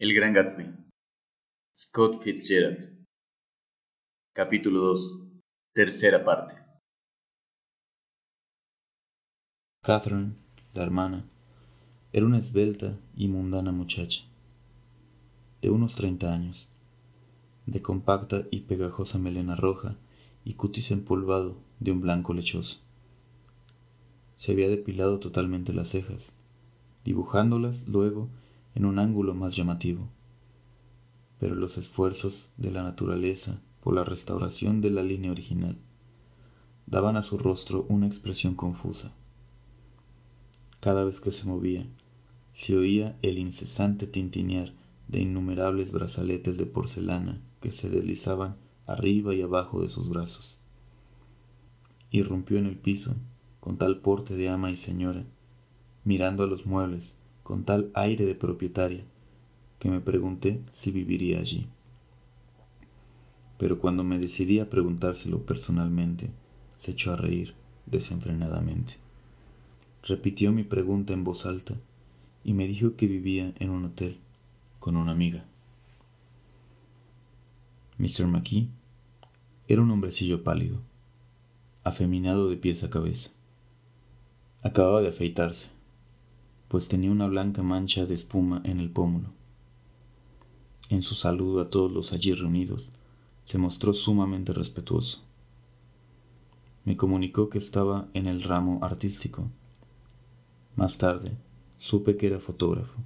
El Gran Gatsby. Scott Fitzgerald. Capítulo 2. Tercera parte. Catherine, la hermana, era una esbelta y mundana muchacha, de unos treinta años, de compacta y pegajosa melena roja y cutis empolvado de un blanco lechoso. Se había depilado totalmente las cejas, dibujándolas luego en un ángulo más llamativo. Pero los esfuerzos de la naturaleza por la restauración de la línea original daban a su rostro una expresión confusa. Cada vez que se movía, se oía el incesante tintinear de innumerables brazaletes de porcelana que se deslizaban arriba y abajo de sus brazos. Irrumpió en el piso con tal porte de ama y señora, mirando a los muebles con tal aire de propietaria que me pregunté si viviría allí. Pero cuando me decidí a preguntárselo personalmente, se echó a reír desenfrenadamente. Repitió mi pregunta en voz alta y me dijo que vivía en un hotel con una amiga. Mr. McKee era un hombrecillo pálido, afeminado de pies a cabeza. Acababa de afeitarse pues tenía una blanca mancha de espuma en el pómulo. En su saludo a todos los allí reunidos, se mostró sumamente respetuoso. Me comunicó que estaba en el ramo artístico. Más tarde, supe que era fotógrafo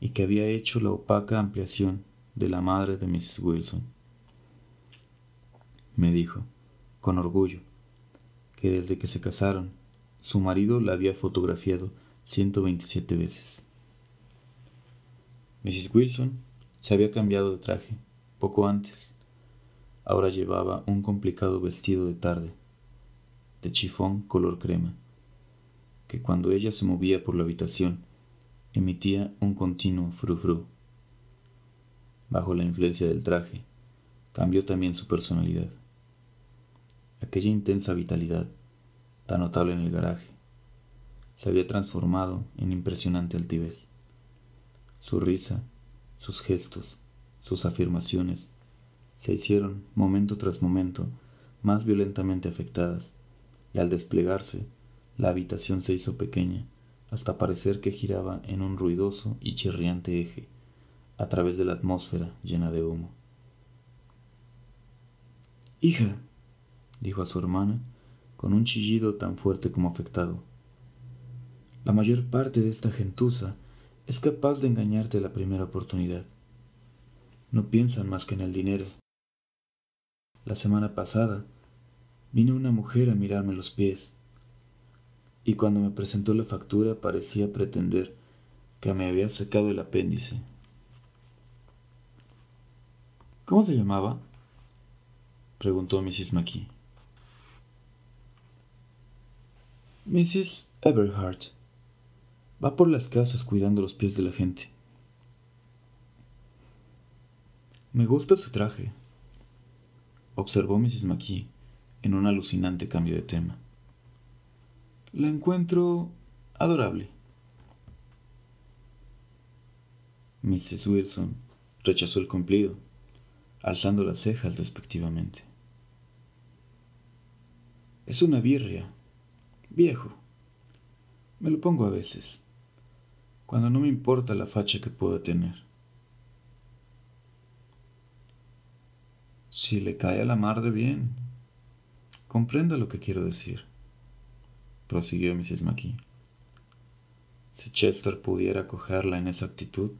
y que había hecho la opaca ampliación de la madre de Mrs. Wilson. Me dijo, con orgullo, que desde que se casaron, su marido la había fotografiado 127 veces. Mrs. Wilson se había cambiado de traje poco antes. Ahora llevaba un complicado vestido de tarde, de chifón color crema, que cuando ella se movía por la habitación emitía un continuo frufru. Bajo la influencia del traje, cambió también su personalidad. Aquella intensa vitalidad, tan notable en el garaje, se había transformado en impresionante altivez. Su risa, sus gestos, sus afirmaciones se hicieron, momento tras momento, más violentamente afectadas, y al desplegarse, la habitación se hizo pequeña, hasta parecer que giraba en un ruidoso y chirriante eje, a través de la atmósfera llena de humo. Hija, dijo a su hermana, con un chillido tan fuerte como afectado, la mayor parte de esta gentuza es capaz de engañarte la primera oportunidad. No piensan más que en el dinero. La semana pasada vino una mujer a mirarme los pies y cuando me presentó la factura parecía pretender que me había secado el apéndice. ¿Cómo se llamaba? preguntó Mrs. McKee. Mrs. Everhart, Va por las casas cuidando los pies de la gente. Me gusta su traje, observó Mrs. McKee en un alucinante cambio de tema. La encuentro adorable. Mrs. Wilson rechazó el cumplido, alzando las cejas despectivamente. Es una birria, viejo. Me lo pongo a veces cuando no me importa la facha que pueda tener. Si le cae a la mar de bien, comprenda lo que quiero decir, prosiguió Mrs. McKee. Si Chester pudiera cogerla en esa actitud,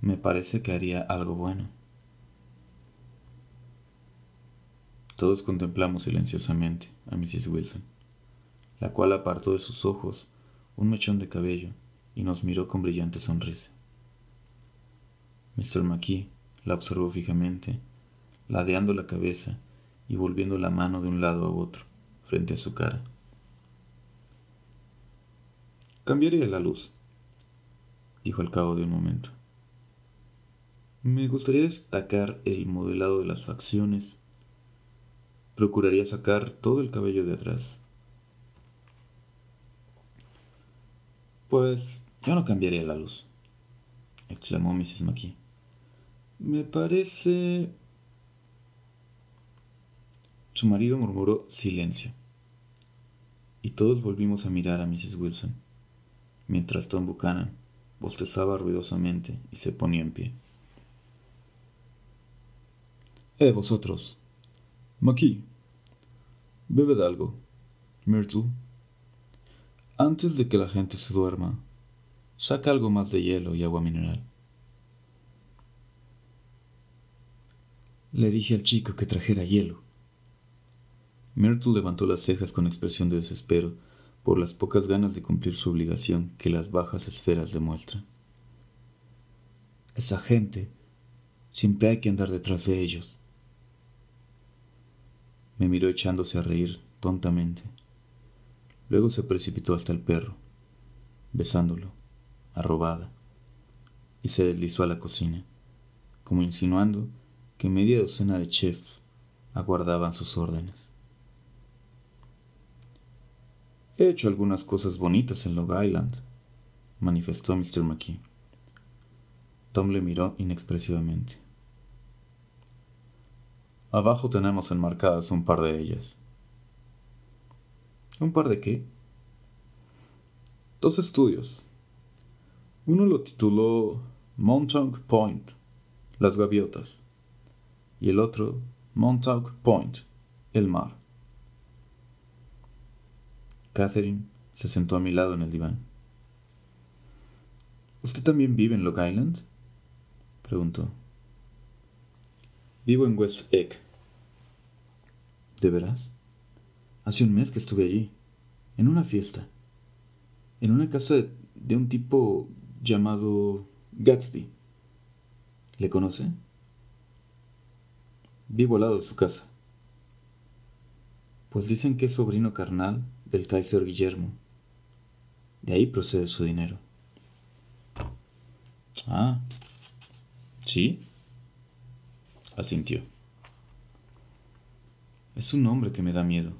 me parece que haría algo bueno. Todos contemplamos silenciosamente a Mrs. Wilson, la cual apartó de sus ojos un mechón de cabello y nos miró con brillante sonrisa. Mr. McKee la observó fijamente, ladeando la cabeza y volviendo la mano de un lado a otro, frente a su cara. Cambiaría la luz, dijo al cabo de un momento. Me gustaría destacar el modelado de las facciones. Procuraría sacar todo el cabello de atrás. Pues yo no cambiaría la luz, exclamó Mrs. McKee. Me parece... Su marido murmuró silencio. Y todos volvimos a mirar a Mrs. Wilson, mientras Tom Buchanan bostezaba ruidosamente y se ponía en pie. Eh, vosotros. McKee. Bebed algo. Myrtle. Antes de que la gente se duerma, saca algo más de hielo y agua mineral. Le dije al chico que trajera hielo. Myrtle levantó las cejas con expresión de desespero por las pocas ganas de cumplir su obligación que las bajas esferas demuestran. Esa gente, siempre hay que andar detrás de ellos. Me miró echándose a reír tontamente. Luego se precipitó hasta el perro, besándolo, arrobada, y se deslizó a la cocina, como insinuando que media docena de chefs aguardaban sus órdenes. He hecho algunas cosas bonitas en Long Island, manifestó Mr. McKee. Tom le miró inexpresivamente. Abajo tenemos enmarcadas un par de ellas. ¿Un par de qué? Dos estudios. Uno lo tituló Montauk Point, las gaviotas, y el otro Montauk Point, el mar. Catherine se sentó a mi lado en el diván. ¿Usted también vive en Long Island? preguntó. Vivo en West Egg. ¿De veras? Hace un mes que estuve allí, en una fiesta, en una casa de, un tipo llamado Gatsby. ¿Le conoce? Vivo al lado de su casa. Pues dicen que es sobrino carnal del Kaiser Guillermo. De ahí procede su dinero. Ah, ¿sí? Asintió. Es un hombre que me da miedo.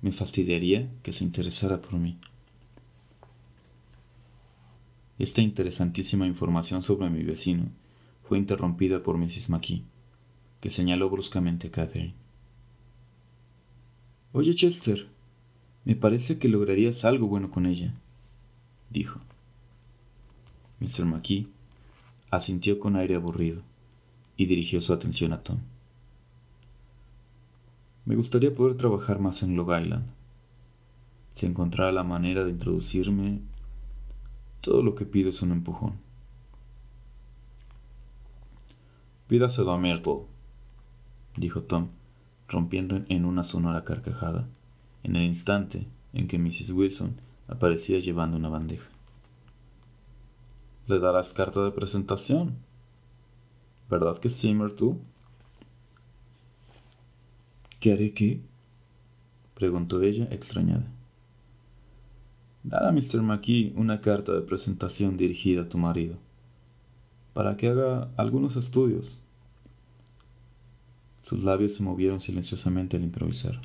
Me fastidiaría que se interesara por mí. Esta interesantísima información sobre mi vecino fue interrumpida por Mrs. McKee, que señaló bruscamente a Catherine. Oye, Chester, me parece que lograrías algo bueno con ella, dijo. Mr. McKee asintió con aire aburrido y dirigió su atención a Tom. Me gustaría poder trabajar más en Long Island. Si encontrara la manera de introducirme, todo lo que pido es un empujón. Pídaselo a Myrtle, dijo Tom, rompiendo en una sonora carcajada, en el instante en que Mrs. Wilson aparecía llevando una bandeja. ¿Le darás carta de presentación? ¿Verdad que sí, Myrtle? ¿Qué haré qué? preguntó ella extrañada. Dar a Mr. McKee una carta de presentación dirigida a tu marido, para que haga algunos estudios. Sus labios se movieron silenciosamente al improvisar.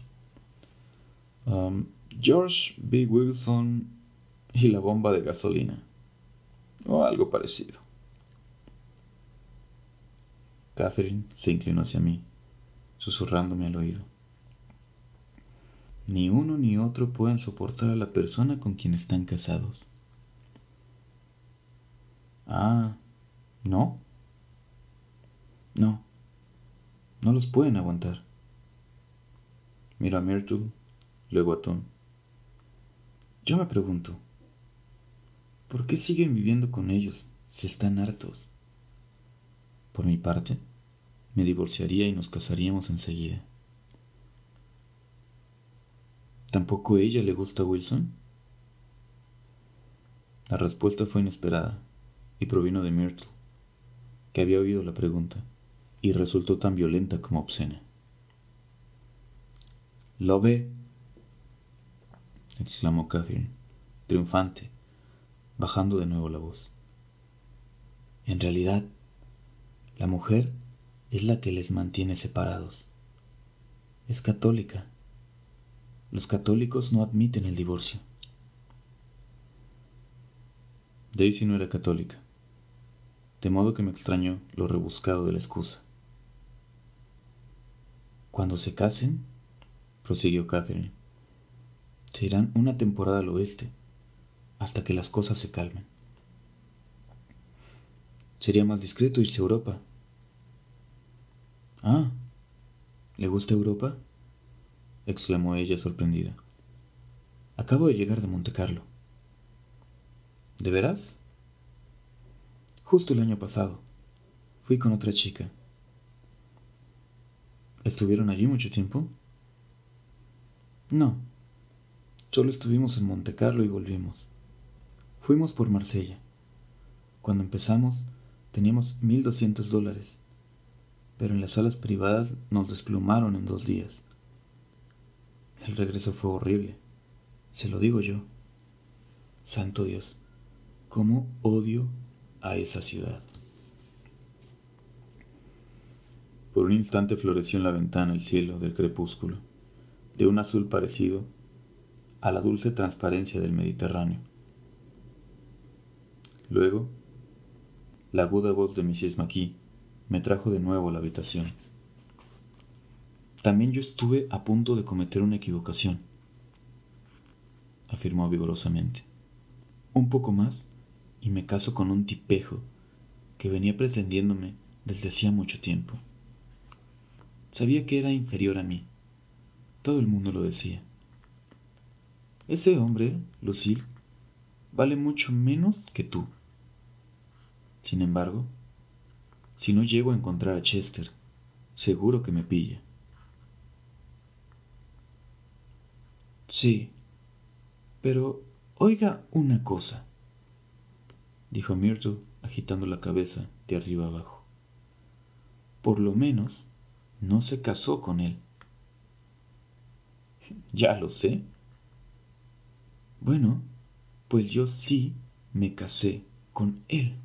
Um, George B. Wilson y la bomba de gasolina, o algo parecido. Catherine se inclinó hacia mí susurrándome al oído. Ni uno ni otro pueden soportar a la persona con quien están casados. Ah, ¿no? No, no los pueden aguantar. Mira a Myrtle, luego a Tom. Yo me pregunto, ¿por qué siguen viviendo con ellos si están hartos? Por mi parte, me divorciaría y nos casaríamos enseguida. ¿Tampoco a ella le gusta Wilson? La respuesta fue inesperada y provino de Myrtle, que había oído la pregunta y resultó tan violenta como obscena. ¿Lo ve? exclamó Catherine, triunfante, bajando de nuevo la voz. En realidad, la mujer es la que les mantiene separados. Es católica. Los católicos no admiten el divorcio. Daisy no era católica, de modo que me extrañó lo rebuscado de la excusa. Cuando se casen, prosiguió Catherine, se irán una temporada al oeste, hasta que las cosas se calmen. Sería más discreto irse a Europa. Ah, ¿le gusta Europa? Exclamó ella sorprendida. Acabo de llegar de Monte Carlo. ¿De veras? Justo el año pasado. Fui con otra chica. ¿Estuvieron allí mucho tiempo? No. Solo estuvimos en Monte Carlo y volvimos. Fuimos por Marsella. Cuando empezamos teníamos 1.200 dólares, pero en las salas privadas nos desplumaron en dos días. El regreso fue horrible, se lo digo yo. Santo Dios, cómo odio a esa ciudad. Por un instante floreció en la ventana el cielo del crepúsculo, de un azul parecido a la dulce transparencia del Mediterráneo. Luego, la aguda voz de Mrs. McKee me trajo de nuevo a la habitación. También yo estuve a punto de cometer una equivocación, afirmó vigorosamente. Un poco más y me caso con un tipejo que venía pretendiéndome desde hacía mucho tiempo. Sabía que era inferior a mí. Todo el mundo lo decía. Ese hombre, Lucille, vale mucho menos que tú. Sin embargo, si no llego a encontrar a Chester, seguro que me pilla. Sí, pero oiga una cosa dijo Myrtle, agitando la cabeza de arriba abajo. Por lo menos no se casó con él. Ya lo sé. Bueno, pues yo sí me casé con él,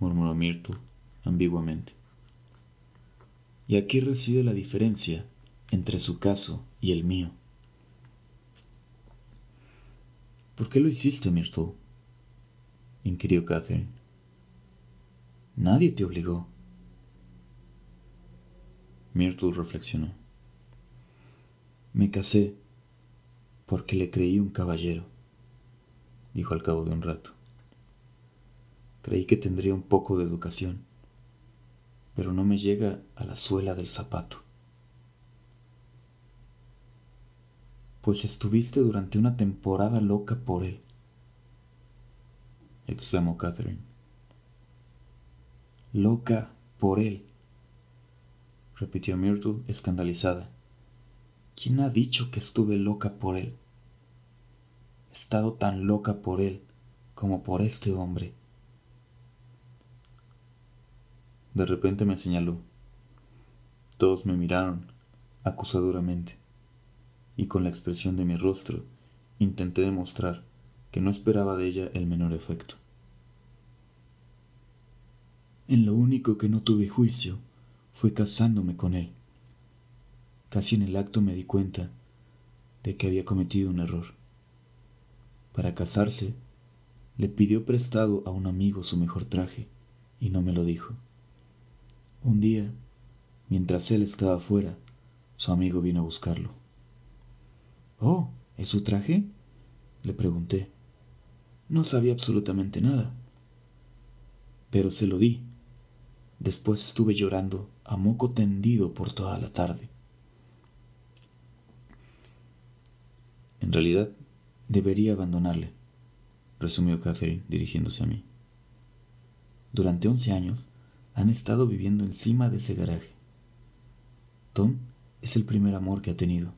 murmuró Myrtle ambiguamente. Y aquí reside la diferencia entre su caso y el mío. ¿Por qué lo hiciste, Myrtle? inquirió Catherine. Nadie te obligó. Myrtle reflexionó. Me casé porque le creí un caballero, dijo al cabo de un rato. Creí que tendría un poco de educación, pero no me llega a la suela del zapato. Pues estuviste durante una temporada loca por él exclamó Catherine. Loca por él, repitió Myrtle escandalizada. ¿Quién ha dicho que estuve loca por él? He estado tan loca por él como por este hombre. De repente me señaló. Todos me miraron acusadoramente, y con la expresión de mi rostro intenté demostrar que no esperaba de ella el menor efecto. En lo único que no tuve juicio fue casándome con él. Casi en el acto me di cuenta de que había cometido un error. Para casarse, le pidió prestado a un amigo su mejor traje y no me lo dijo. Un día, mientras él estaba fuera, su amigo vino a buscarlo. Oh, ¿es su traje? le pregunté. No sabía absolutamente nada. Pero se lo di. Después estuve llorando a moco tendido por toda la tarde. En realidad, debería abandonarle, resumió Catherine dirigiéndose a mí. Durante once años han estado viviendo encima de ese garaje. Tom es el primer amor que ha tenido.